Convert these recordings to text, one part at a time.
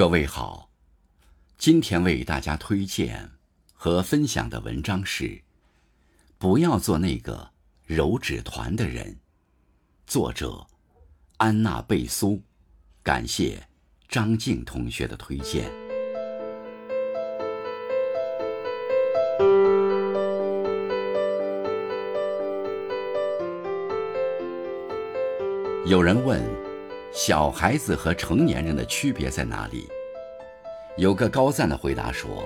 各位好，今天为大家推荐和分享的文章是《不要做那个揉纸团的人》，作者安娜贝苏，感谢张静同学的推荐。有人问。小孩子和成年人的区别在哪里？有个高赞的回答说：“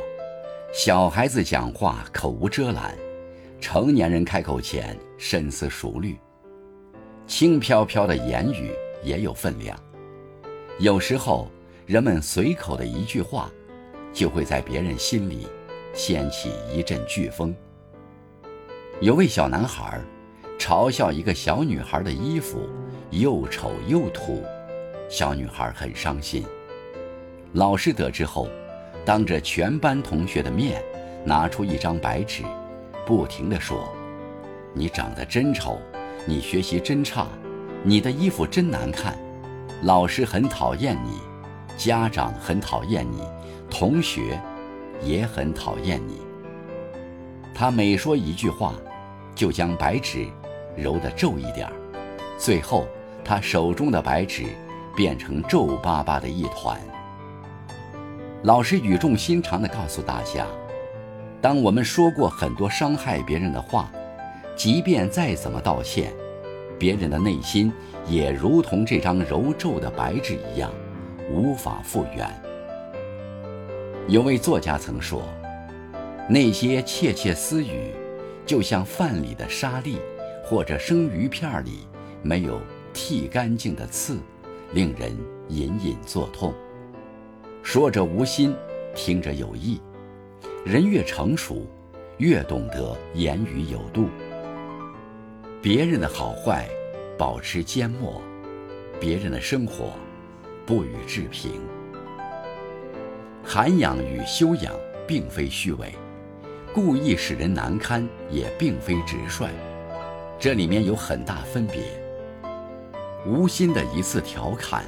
小孩子讲话口无遮拦，成年人开口前深思熟虑。轻飘飘的言语也有分量，有时候人们随口的一句话，就会在别人心里掀起一阵飓风。”有位小男孩嘲笑一个小女孩的衣服又丑又土。小女孩很伤心。老师得知后，当着全班同学的面，拿出一张白纸，不停地说：“你长得真丑，你学习真差，你的衣服真难看，老师很讨厌你，家长很讨厌你，同学也很讨厌你。”他每说一句话，就将白纸揉得皱一点儿，最后他手中的白纸。变成皱巴巴的一团。老师语重心长地告诉大家：，当我们说过很多伤害别人的话，即便再怎么道歉，别人的内心也如同这张揉皱的白纸一样，无法复原。有位作家曾说：，那些窃窃私语，就像饭里的沙粒，或者生鱼片里没有剔干净的刺。令人隐隐作痛。说着无心，听着有意。人越成熟，越懂得言语有度。别人的好坏，保持缄默；别人的生活，不予置评。涵养与修养并非虚伪，故意使人难堪也并非直率，这里面有很大分别。无心的一次调侃，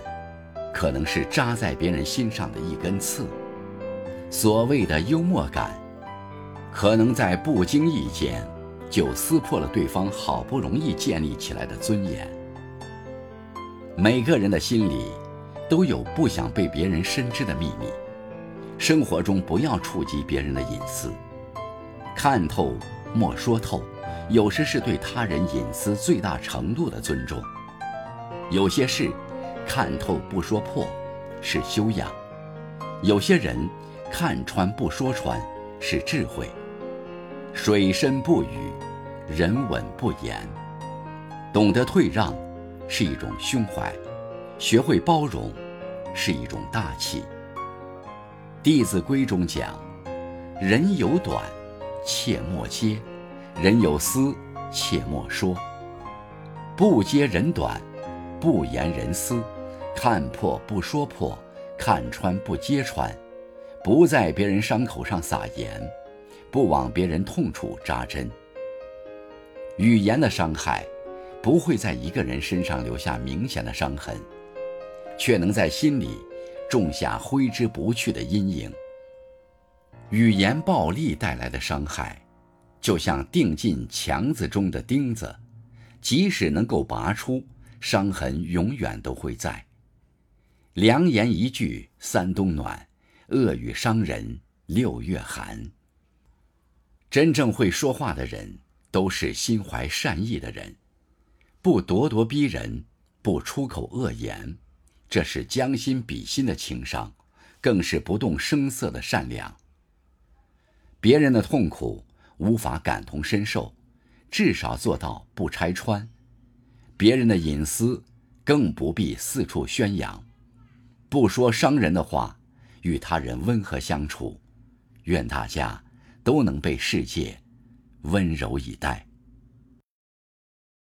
可能是扎在别人心上的一根刺；所谓的幽默感，可能在不经意间就撕破了对方好不容易建立起来的尊严。每个人的心里都有不想被别人深知的秘密，生活中不要触及别人的隐私。看透莫说透，有时是对他人隐私最大程度的尊重。有些事，看透不说破，是修养；有些人，看穿不说穿，是智慧。水深不语，人稳不言。懂得退让，是一种胸怀；学会包容，是一种大气。《弟子规》中讲：“人有短，切莫揭；人有私，切莫说。不揭人短。”不言人私，看破不说破，看穿不揭穿，不在别人伤口上撒盐，不往别人痛处扎针。语言的伤害，不会在一个人身上留下明显的伤痕，却能在心里种下挥之不去的阴影。语言暴力带来的伤害，就像钉进墙子中的钉子，即使能够拔出。伤痕永远都会在。良言一句三冬暖，恶语伤人六月寒。真正会说话的人，都是心怀善意的人，不咄咄逼人，不出口恶言，这是将心比心的情商，更是不动声色的善良。别人的痛苦无法感同身受，至少做到不拆穿。别人的隐私，更不必四处宣扬。不说伤人的话，与他人温和相处。愿大家都能被世界温柔以待。